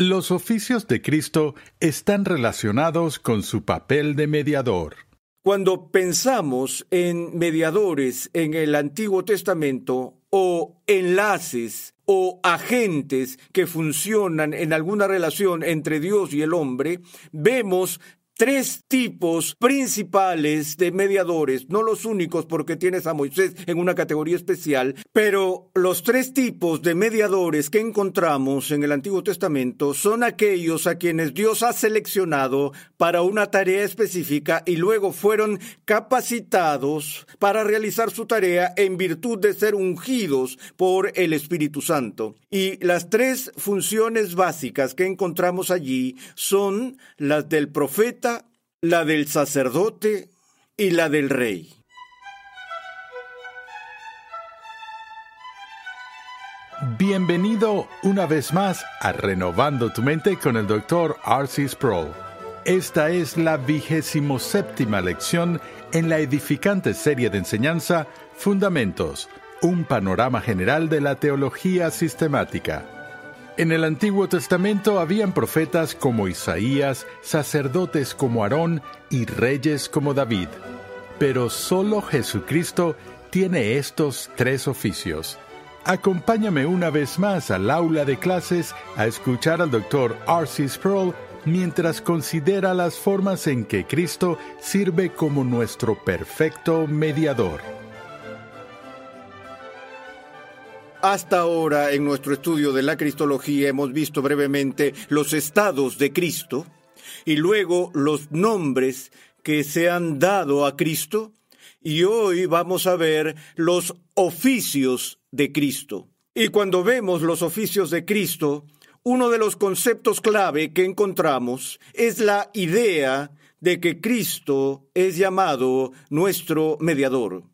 Los oficios de Cristo están relacionados con su papel de mediador. Cuando pensamos en mediadores en el Antiguo Testamento o enlaces o agentes que funcionan en alguna relación entre Dios y el hombre, vemos tres tipos principales de mediadores, no los únicos porque tienes a Moisés en una categoría especial, pero los tres tipos de mediadores que encontramos en el Antiguo Testamento son aquellos a quienes Dios ha seleccionado para una tarea específica y luego fueron capacitados para realizar su tarea en virtud de ser ungidos por el Espíritu Santo. Y las tres funciones básicas que encontramos allí son las del profeta, la del sacerdote y la del rey. Bienvenido una vez más a Renovando tu Mente con el Dr. R.C. Sproul. Esta es la vigésimo séptima lección en la edificante serie de enseñanza Fundamentos, un panorama general de la teología sistemática. En el Antiguo Testamento habían profetas como Isaías, sacerdotes como Aarón y reyes como David. Pero solo Jesucristo tiene estos tres oficios. Acompáñame una vez más al aula de clases a escuchar al Dr. R.C. Sproul mientras considera las formas en que Cristo sirve como nuestro perfecto mediador. Hasta ahora, en nuestro estudio de la Cristología, hemos visto brevemente los estados de Cristo y luego los nombres que se han dado a Cristo y hoy vamos a ver los oficios de Cristo. Y cuando vemos los oficios de Cristo, uno de los conceptos clave que encontramos es la idea de que Cristo es llamado nuestro mediador.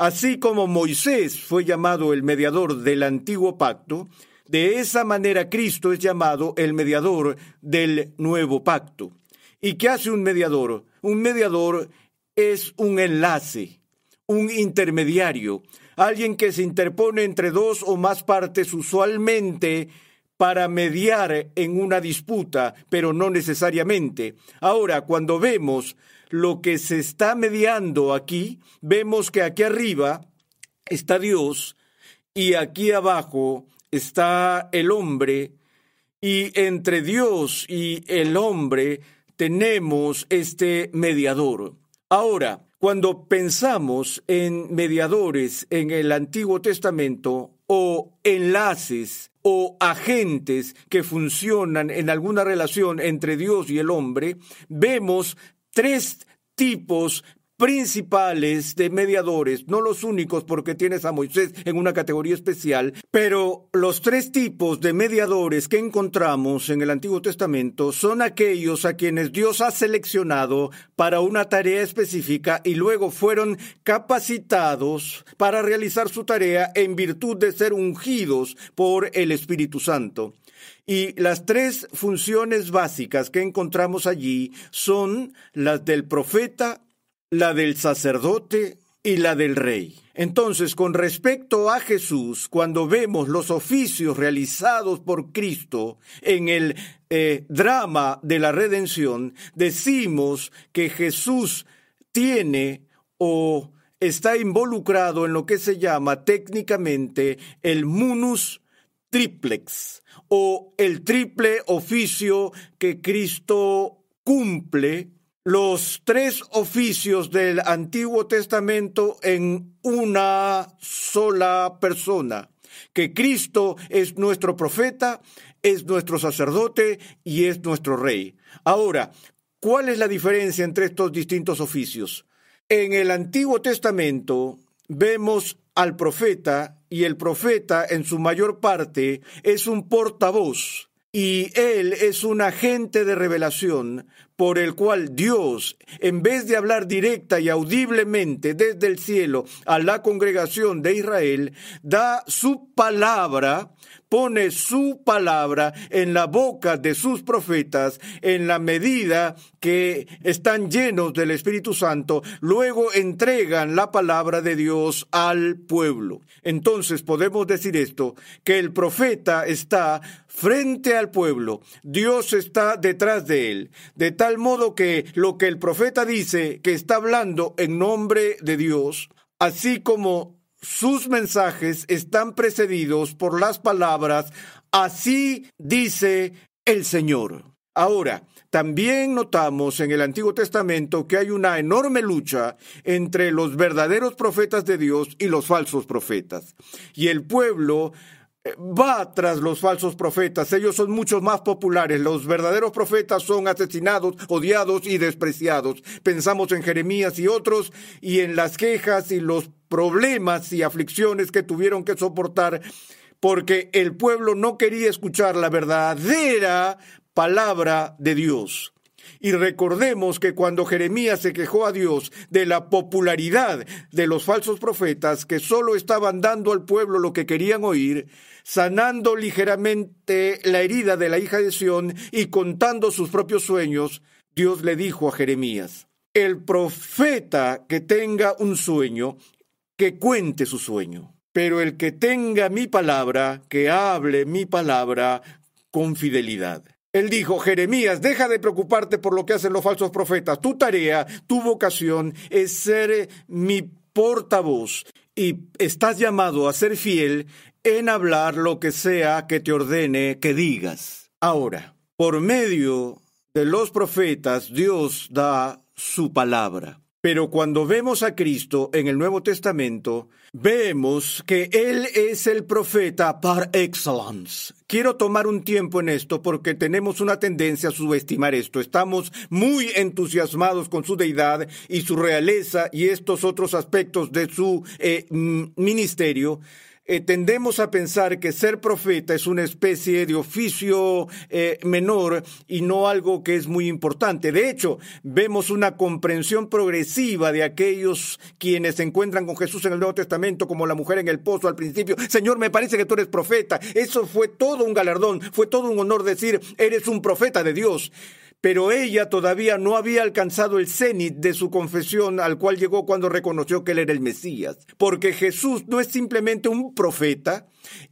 Así como Moisés fue llamado el mediador del antiguo pacto, de esa manera Cristo es llamado el mediador del nuevo pacto. ¿Y qué hace un mediador? Un mediador es un enlace, un intermediario, alguien que se interpone entre dos o más partes usualmente para mediar en una disputa, pero no necesariamente. Ahora, cuando vemos lo que se está mediando aquí, vemos que aquí arriba está Dios y aquí abajo está el hombre y entre Dios y el hombre tenemos este mediador. Ahora, cuando pensamos en mediadores en el Antiguo Testamento o enlaces o agentes que funcionan en alguna relación entre Dios y el hombre, vemos tres tipos principales de mediadores, no los únicos porque tienes a Moisés en una categoría especial, pero los tres tipos de mediadores que encontramos en el Antiguo Testamento son aquellos a quienes Dios ha seleccionado para una tarea específica y luego fueron capacitados para realizar su tarea en virtud de ser ungidos por el Espíritu Santo. Y las tres funciones básicas que encontramos allí son las del profeta, la del sacerdote y la del rey. Entonces, con respecto a Jesús, cuando vemos los oficios realizados por Cristo en el eh, drama de la redención, decimos que Jesús tiene o está involucrado en lo que se llama técnicamente el munus triplex o el triple oficio que Cristo cumple los tres oficios del Antiguo Testamento en una sola persona, que Cristo es nuestro profeta, es nuestro sacerdote y es nuestro rey. Ahora, ¿cuál es la diferencia entre estos distintos oficios? En el Antiguo Testamento vemos al profeta y el profeta en su mayor parte es un portavoz y él es un agente de revelación por el cual Dios, en vez de hablar directa y audiblemente desde el cielo a la congregación de Israel, da su palabra pone su palabra en la boca de sus profetas en la medida que están llenos del Espíritu Santo, luego entregan la palabra de Dios al pueblo. Entonces podemos decir esto, que el profeta está frente al pueblo, Dios está detrás de él, de tal modo que lo que el profeta dice, que está hablando en nombre de Dios, así como sus mensajes están precedidos por las palabras, así dice el Señor. Ahora, también notamos en el Antiguo Testamento que hay una enorme lucha entre los verdaderos profetas de Dios y los falsos profetas. Y el pueblo va tras los falsos profetas. Ellos son mucho más populares. Los verdaderos profetas son asesinados, odiados y despreciados. Pensamos en Jeremías y otros y en las quejas y los problemas y aflicciones que tuvieron que soportar porque el pueblo no quería escuchar la verdadera palabra de Dios. Y recordemos que cuando Jeremías se quejó a Dios de la popularidad de los falsos profetas que solo estaban dando al pueblo lo que querían oír, sanando ligeramente la herida de la hija de Sión y contando sus propios sueños, Dios le dijo a Jeremías, el profeta que tenga un sueño, que cuente su sueño, pero el que tenga mi palabra, que hable mi palabra con fidelidad. Él dijo, Jeremías, deja de preocuparte por lo que hacen los falsos profetas. Tu tarea, tu vocación es ser mi portavoz y estás llamado a ser fiel en hablar lo que sea que te ordene que digas. Ahora, por medio de los profetas, Dios da su palabra. Pero cuando vemos a Cristo en el Nuevo Testamento, vemos que Él es el profeta par excellence. Quiero tomar un tiempo en esto porque tenemos una tendencia a subestimar esto. Estamos muy entusiasmados con su deidad y su realeza y estos otros aspectos de su eh, ministerio eh, tendemos a pensar que ser profeta es una especie de oficio eh, menor y no algo que es muy importante. De hecho, vemos una comprensión progresiva de aquellos quienes se encuentran con Jesús en el Nuevo Testamento, como la mujer en el pozo al principio. Señor, me parece que tú eres profeta. Eso fue todo un galardón, fue todo un honor decir, eres un profeta de Dios pero ella todavía no había alcanzado el cenit de su confesión al cual llegó cuando reconoció que él era el Mesías. Porque Jesús no es simplemente un profeta,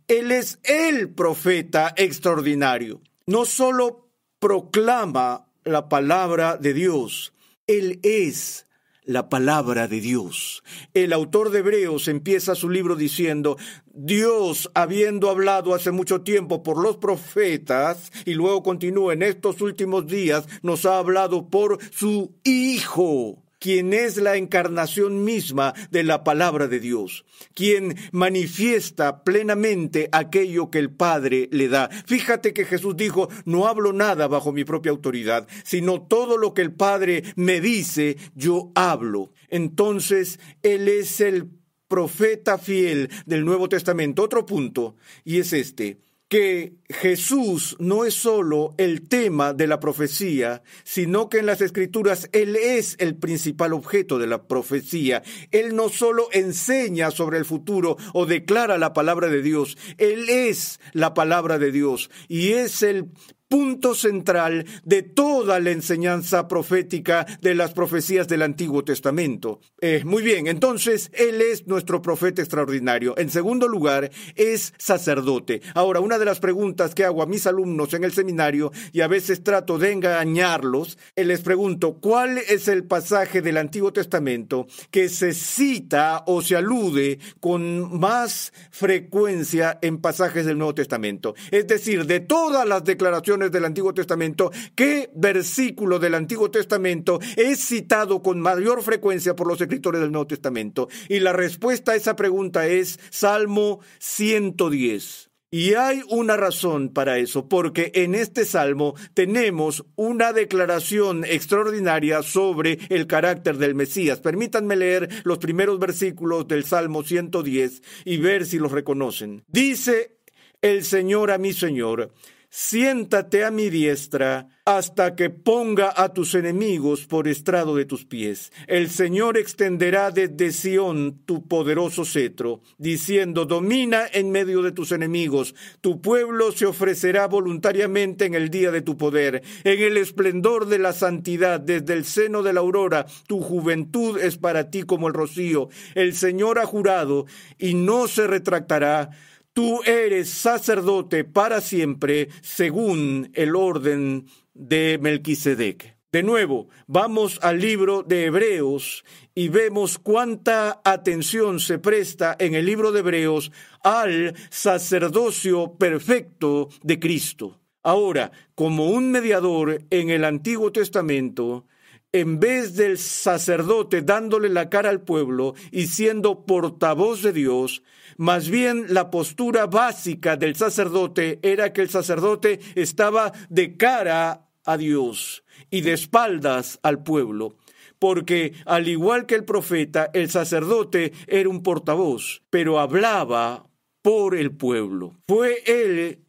él es el profeta extraordinario. No solo proclama la palabra de Dios, él es la palabra de Dios. El autor de Hebreos empieza su libro diciendo, Dios, habiendo hablado hace mucho tiempo por los profetas, y luego continúa en estos últimos días, nos ha hablado por su Hijo quien es la encarnación misma de la palabra de Dios, quien manifiesta plenamente aquello que el Padre le da. Fíjate que Jesús dijo, no hablo nada bajo mi propia autoridad, sino todo lo que el Padre me dice, yo hablo. Entonces, Él es el profeta fiel del Nuevo Testamento. Otro punto, y es este que Jesús no es solo el tema de la profecía, sino que en las escrituras Él es el principal objeto de la profecía. Él no solo enseña sobre el futuro o declara la palabra de Dios, Él es la palabra de Dios y es el punto central de toda la enseñanza profética de las profecías del Antiguo Testamento. Eh, muy bien, entonces Él es nuestro profeta extraordinario. En segundo lugar, es sacerdote. Ahora, una de las preguntas que hago a mis alumnos en el seminario, y a veces trato de engañarlos, eh, les pregunto, ¿cuál es el pasaje del Antiguo Testamento que se cita o se alude con más frecuencia en pasajes del Nuevo Testamento? Es decir, de todas las declaraciones del Antiguo Testamento, ¿qué versículo del Antiguo Testamento es citado con mayor frecuencia por los escritores del Nuevo Testamento? Y la respuesta a esa pregunta es Salmo 110. Y hay una razón para eso, porque en este salmo tenemos una declaración extraordinaria sobre el carácter del Mesías. Permítanme leer los primeros versículos del Salmo 110 y ver si los reconocen. Dice el Señor a mi Señor, siéntate a mi diestra hasta que ponga a tus enemigos por estrado de tus pies. El Señor extenderá desde Sión tu poderoso cetro, diciendo, domina en medio de tus enemigos, tu pueblo se ofrecerá voluntariamente en el día de tu poder, en el esplendor de la santidad, desde el seno de la aurora, tu juventud es para ti como el rocío. El Señor ha jurado y no se retractará Tú eres sacerdote para siempre según el orden de Melquisedec. De nuevo, vamos al libro de Hebreos y vemos cuánta atención se presta en el libro de Hebreos al sacerdocio perfecto de Cristo. Ahora, como un mediador en el Antiguo Testamento, en vez del sacerdote dándole la cara al pueblo y siendo portavoz de Dios, más bien la postura básica del sacerdote era que el sacerdote estaba de cara a Dios y de espaldas al pueblo porque al igual que el profeta, el sacerdote era un portavoz, pero hablaba por el pueblo. Fue él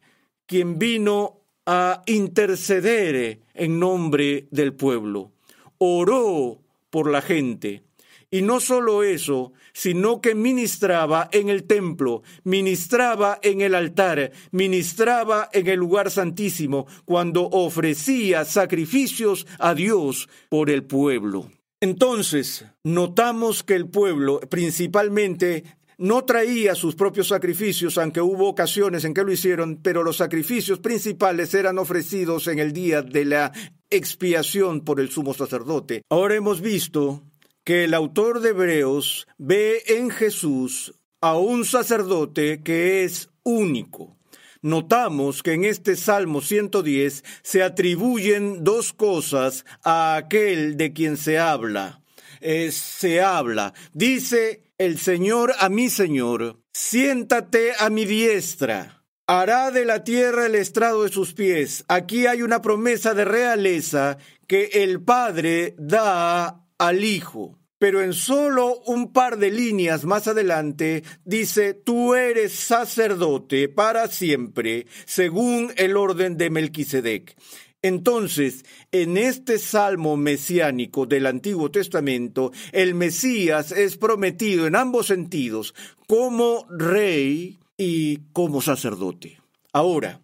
quien vino a interceder en nombre del pueblo. Oró por la gente. Y no solo eso, sino que ministraba en el templo, ministraba en el altar, ministraba en el lugar santísimo, cuando ofrecía sacrificios a Dios por el pueblo. Entonces, notamos que el pueblo principalmente no traía sus propios sacrificios, aunque hubo ocasiones en que lo hicieron, pero los sacrificios principales eran ofrecidos en el día de la expiación por el sumo sacerdote. Ahora hemos visto que el autor de Hebreos ve en Jesús a un sacerdote que es único. Notamos que en este Salmo 110 se atribuyen dos cosas a aquel de quien se habla. se habla. Dice el Señor a mi Señor, siéntate a mi diestra. Hará de la tierra el estrado de sus pies. Aquí hay una promesa de realeza que el Padre da al Hijo. Pero en solo un par de líneas más adelante dice, tú eres sacerdote para siempre, según el orden de Melquisedec. Entonces, en este salmo mesiánico del Antiguo Testamento, el Mesías es prometido en ambos sentidos, como rey y como sacerdote. Ahora,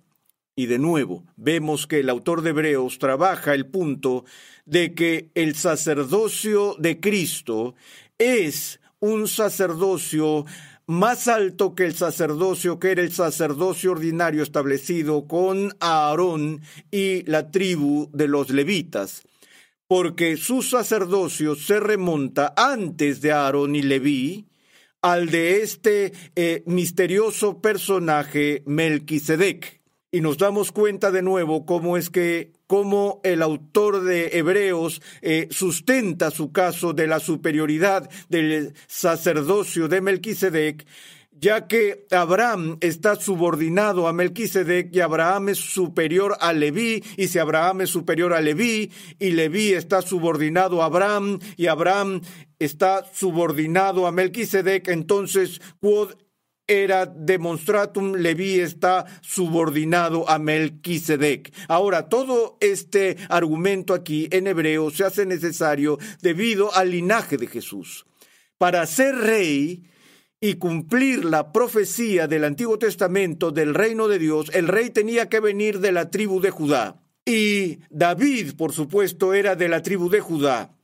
y de nuevo, vemos que el autor de Hebreos trabaja el punto de que el sacerdocio de Cristo es un sacerdocio más alto que el sacerdocio que era el sacerdocio ordinario establecido con Aarón y la tribu de los levitas, porque su sacerdocio se remonta antes de Aarón y Leví al de este eh, misterioso personaje Melquisedec. Y nos damos cuenta de nuevo cómo es que cómo el autor de Hebreos eh, sustenta su caso de la superioridad del sacerdocio de Melquisedec, ya que Abraham está subordinado a Melquisedec y Abraham es superior a Leví, y si Abraham es superior a Leví y Leví está subordinado a Abraham y Abraham está subordinado a Melquisedec, entonces era demonstratum Levi está subordinado a Melquisedec. Ahora, todo este argumento aquí en hebreo se hace necesario debido al linaje de Jesús. Para ser rey y cumplir la profecía del Antiguo Testamento del reino de Dios, el rey tenía que venir de la tribu de Judá. Y David, por supuesto, era de la tribu de Judá.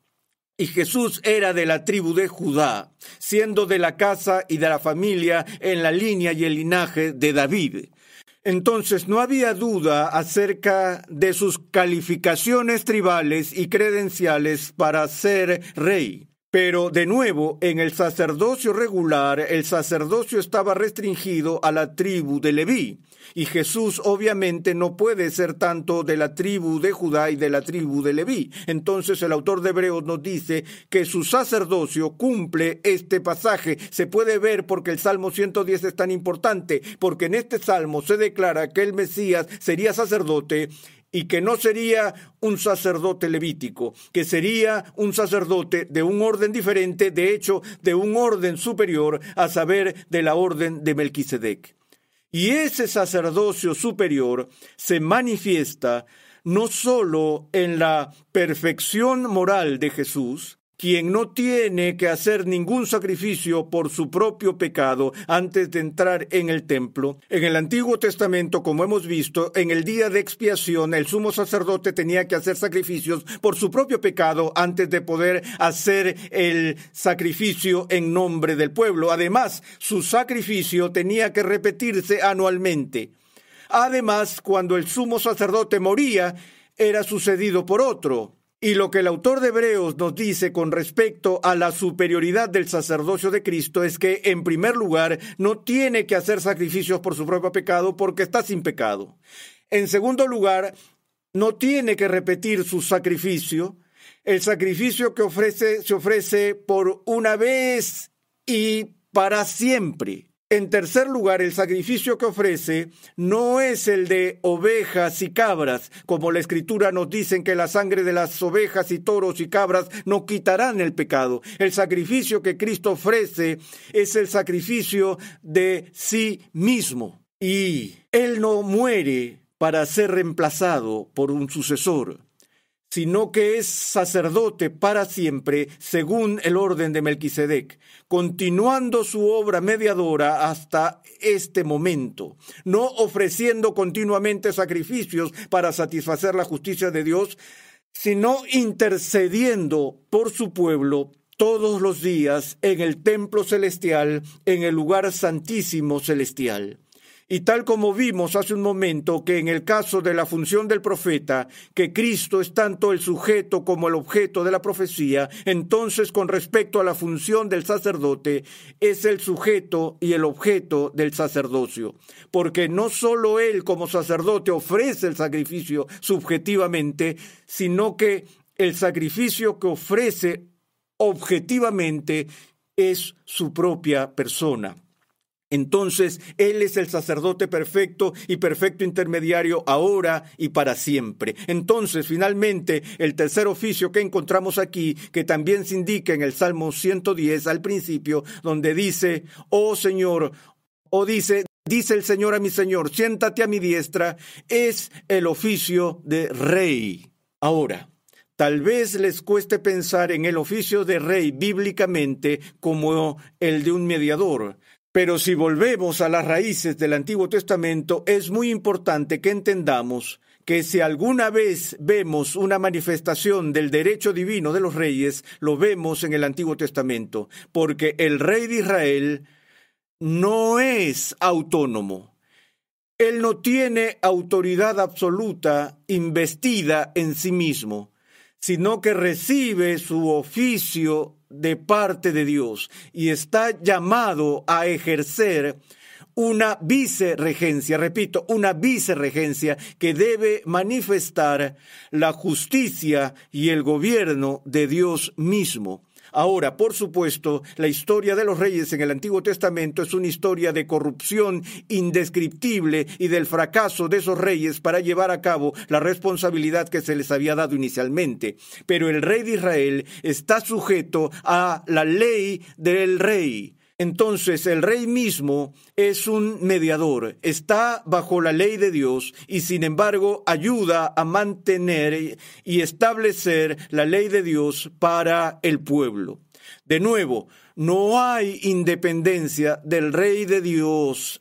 Y Jesús era de la tribu de Judá, siendo de la casa y de la familia en la línea y el linaje de David. Entonces no había duda acerca de sus calificaciones tribales y credenciales para ser rey. Pero de nuevo, en el sacerdocio regular, el sacerdocio estaba restringido a la tribu de Leví. Y Jesús obviamente no puede ser tanto de la tribu de Judá y de la tribu de Leví. Entonces el autor de Hebreos nos dice que su sacerdocio cumple este pasaje. Se puede ver porque el Salmo 110 es tan importante, porque en este salmo se declara que el Mesías sería sacerdote y que no sería un sacerdote levítico, que sería un sacerdote de un orden diferente, de hecho, de un orden superior, a saber, de la orden de Melquisedec. Y ese sacerdocio superior se manifiesta no sólo en la perfección moral de Jesús, quien no tiene que hacer ningún sacrificio por su propio pecado antes de entrar en el templo. En el Antiguo Testamento, como hemos visto, en el día de expiación el sumo sacerdote tenía que hacer sacrificios por su propio pecado antes de poder hacer el sacrificio en nombre del pueblo. Además, su sacrificio tenía que repetirse anualmente. Además, cuando el sumo sacerdote moría, era sucedido por otro. Y lo que el autor de Hebreos nos dice con respecto a la superioridad del sacerdocio de Cristo es que, en primer lugar, no tiene que hacer sacrificios por su propio pecado porque está sin pecado. En segundo lugar, no tiene que repetir su sacrificio. El sacrificio que ofrece se ofrece por una vez y para siempre. En tercer lugar, el sacrificio que ofrece no es el de ovejas y cabras, como la escritura nos dice que la sangre de las ovejas y toros y cabras no quitarán el pecado. El sacrificio que Cristo ofrece es el sacrificio de sí mismo. Y Él no muere para ser reemplazado por un sucesor sino que es sacerdote para siempre, según el orden de Melquisedec, continuando su obra mediadora hasta este momento, no ofreciendo continuamente sacrificios para satisfacer la justicia de Dios, sino intercediendo por su pueblo todos los días en el templo celestial, en el lugar santísimo celestial. Y tal como vimos hace un momento que en el caso de la función del profeta, que Cristo es tanto el sujeto como el objeto de la profecía, entonces con respecto a la función del sacerdote, es el sujeto y el objeto del sacerdocio. Porque no solo él como sacerdote ofrece el sacrificio subjetivamente, sino que el sacrificio que ofrece objetivamente es su propia persona. Entonces, Él es el sacerdote perfecto y perfecto intermediario ahora y para siempre. Entonces, finalmente, el tercer oficio que encontramos aquí, que también se indica en el Salmo 110 al principio, donde dice, oh Señor, o dice, dice el Señor a mi Señor, siéntate a mi diestra, es el oficio de rey. Ahora, Tal vez les cueste pensar en el oficio de rey bíblicamente como el de un mediador, pero si volvemos a las raíces del Antiguo Testamento, es muy importante que entendamos que si alguna vez vemos una manifestación del derecho divino de los reyes, lo vemos en el Antiguo Testamento, porque el rey de Israel no es autónomo. Él no tiene autoridad absoluta investida en sí mismo, sino que recibe su oficio de parte de Dios y está llamado a ejercer una viceregencia, repito, una viceregencia que debe manifestar la justicia y el gobierno de Dios mismo. Ahora, por supuesto, la historia de los reyes en el Antiguo Testamento es una historia de corrupción indescriptible y del fracaso de esos reyes para llevar a cabo la responsabilidad que se les había dado inicialmente. Pero el rey de Israel está sujeto a la ley del rey. Entonces el rey mismo es un mediador, está bajo la ley de Dios y sin embargo ayuda a mantener y establecer la ley de Dios para el pueblo. De nuevo, no hay independencia del rey de Dios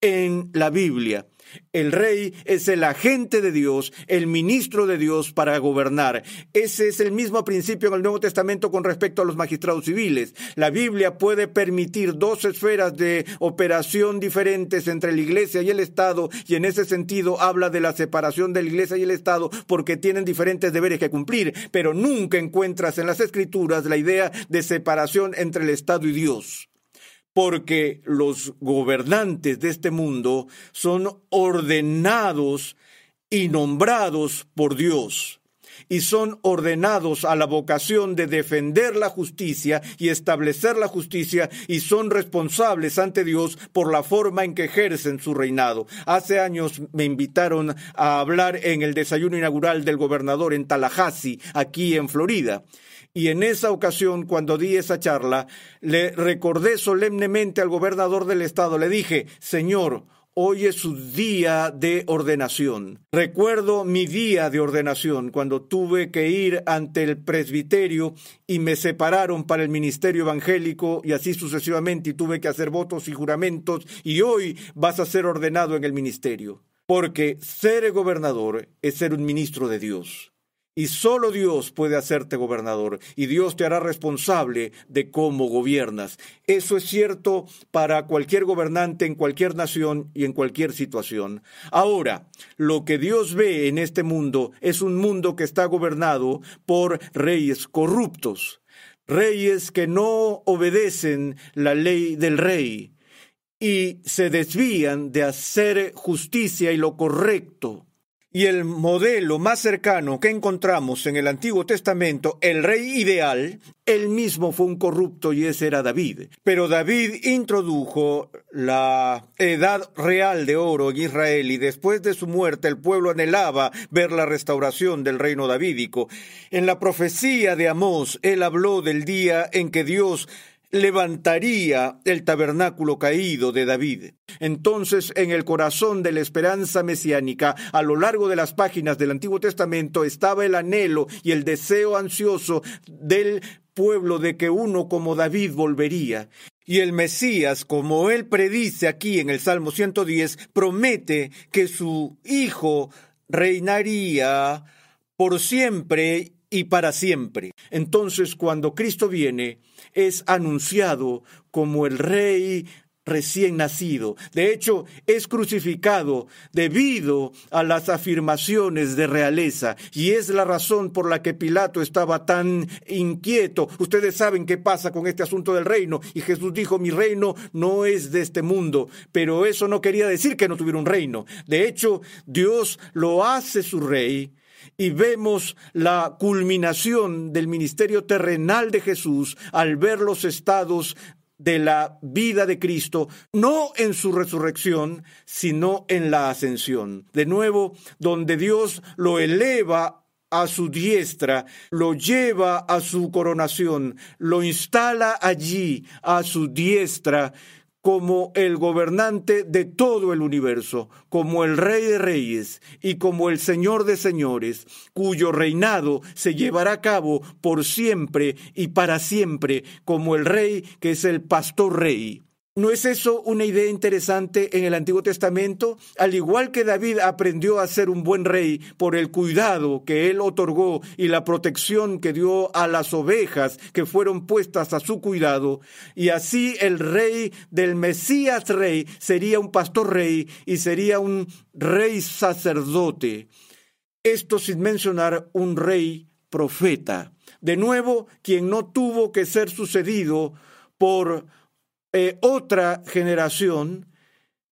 en la Biblia. El rey es el agente de Dios, el ministro de Dios para gobernar. Ese es el mismo principio en el Nuevo Testamento con respecto a los magistrados civiles. La Biblia puede permitir dos esferas de operación diferentes entre la iglesia y el Estado y en ese sentido habla de la separación de la iglesia y el Estado porque tienen diferentes deberes que cumplir, pero nunca encuentras en las escrituras la idea de separación entre el Estado y Dios porque los gobernantes de este mundo son ordenados y nombrados por Dios y son ordenados a la vocación de defender la justicia y establecer la justicia y son responsables ante Dios por la forma en que ejercen su reinado. Hace años me invitaron a hablar en el desayuno inaugural del gobernador en Tallahassee, aquí en Florida. Y en esa ocasión, cuando di esa charla, le recordé solemnemente al gobernador del estado, le dije, Señor, Hoy es su día de ordenación. Recuerdo mi día de ordenación cuando tuve que ir ante el presbiterio y me separaron para el ministerio evangélico y así sucesivamente y tuve que hacer votos y juramentos y hoy vas a ser ordenado en el ministerio. Porque ser gobernador es ser un ministro de Dios. Y solo Dios puede hacerte gobernador y Dios te hará responsable de cómo gobiernas. Eso es cierto para cualquier gobernante en cualquier nación y en cualquier situación. Ahora, lo que Dios ve en este mundo es un mundo que está gobernado por reyes corruptos, reyes que no obedecen la ley del rey y se desvían de hacer justicia y lo correcto. Y el modelo más cercano que encontramos en el Antiguo Testamento, el rey ideal, él mismo fue un corrupto y ese era David. Pero David introdujo la edad real de oro en Israel y después de su muerte el pueblo anhelaba ver la restauración del reino davídico. En la profecía de Amós, él habló del día en que Dios levantaría el tabernáculo caído de David. Entonces, en el corazón de la esperanza mesiánica, a lo largo de las páginas del Antiguo Testamento, estaba el anhelo y el deseo ansioso del pueblo de que uno como David volvería. Y el Mesías, como él predice aquí en el Salmo 110, promete que su Hijo reinaría por siempre y para siempre. Entonces, cuando Cristo viene, es anunciado como el Rey recién nacido. De hecho, es crucificado debido a las afirmaciones de realeza y es la razón por la que Pilato estaba tan inquieto. Ustedes saben qué pasa con este asunto del reino y Jesús dijo, mi reino no es de este mundo, pero eso no quería decir que no tuviera un reino. De hecho, Dios lo hace su rey y vemos la culminación del ministerio terrenal de Jesús al ver los estados de la vida de Cristo, no en su resurrección, sino en la ascensión. De nuevo, donde Dios lo eleva a su diestra, lo lleva a su coronación, lo instala allí a su diestra como el gobernante de todo el universo, como el rey de reyes y como el señor de señores, cuyo reinado se llevará a cabo por siempre y para siempre, como el rey que es el pastor rey. ¿No es eso una idea interesante en el Antiguo Testamento? Al igual que David aprendió a ser un buen rey por el cuidado que él otorgó y la protección que dio a las ovejas que fueron puestas a su cuidado, y así el rey del Mesías rey sería un pastor rey y sería un rey sacerdote. Esto sin mencionar un rey profeta. De nuevo, quien no tuvo que ser sucedido por eh, otra generación,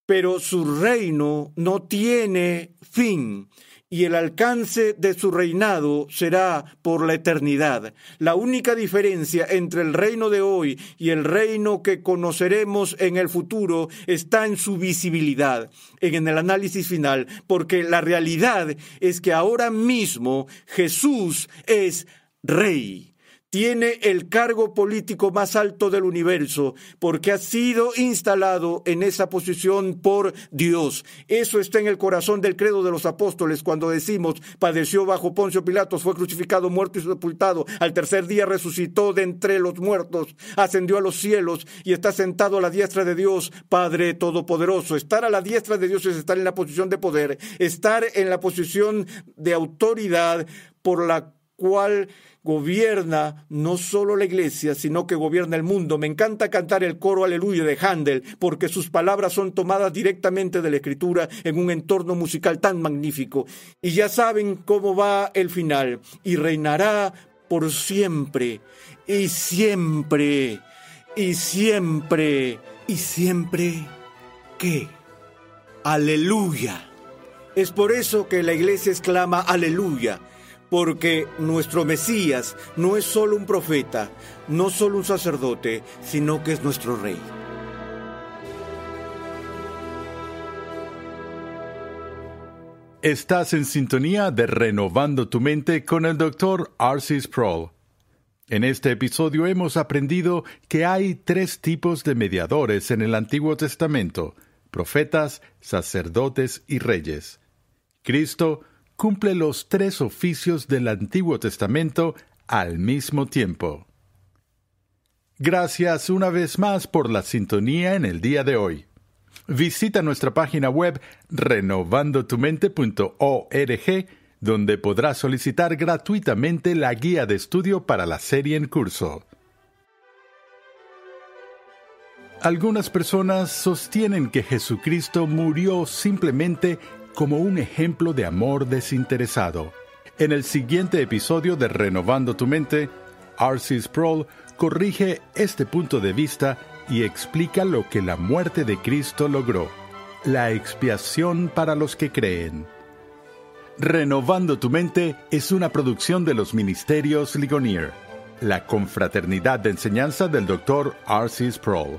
pero su reino no tiene fin y el alcance de su reinado será por la eternidad. La única diferencia entre el reino de hoy y el reino que conoceremos en el futuro está en su visibilidad, en el análisis final, porque la realidad es que ahora mismo Jesús es rey tiene el cargo político más alto del universo porque ha sido instalado en esa posición por Dios. Eso está en el corazón del credo de los apóstoles cuando decimos, padeció bajo Poncio Pilatos, fue crucificado, muerto y sepultado, al tercer día resucitó de entre los muertos, ascendió a los cielos y está sentado a la diestra de Dios, Padre Todopoderoso. Estar a la diestra de Dios es estar en la posición de poder, estar en la posición de autoridad por la cual gobierna no solo la iglesia, sino que gobierna el mundo. Me encanta cantar el coro Aleluya de Handel, porque sus palabras son tomadas directamente de la escritura en un entorno musical tan magnífico. Y ya saben cómo va el final. Y reinará por siempre, y siempre, y siempre, y siempre. ¿Qué? Aleluya. Es por eso que la iglesia exclama aleluya porque nuestro Mesías no es solo un profeta, no solo un sacerdote, sino que es nuestro Rey. Estás en sintonía de Renovando tu Mente con el Dr. Arcis Sproul. En este episodio hemos aprendido que hay tres tipos de mediadores en el Antiguo Testamento, profetas, sacerdotes y reyes. Cristo, cumple los tres oficios del Antiguo Testamento al mismo tiempo. Gracias una vez más por la sintonía en el día de hoy. Visita nuestra página web renovandotumente.org donde podrás solicitar gratuitamente la guía de estudio para la serie en curso. Algunas personas sostienen que Jesucristo murió simplemente como un ejemplo de amor desinteresado. En el siguiente episodio de Renovando tu Mente, R.C. Sproul corrige este punto de vista y explica lo que la muerte de Cristo logró, la expiación para los que creen. Renovando tu Mente es una producción de los Ministerios Ligonier, la confraternidad de enseñanza del Dr. R.C. Sproul.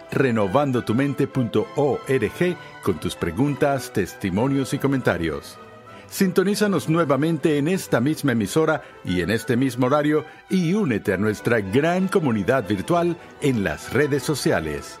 renovandotumente.org con tus preguntas, testimonios y comentarios. Sintonízanos nuevamente en esta misma emisora y en este mismo horario y únete a nuestra gran comunidad virtual en las redes sociales.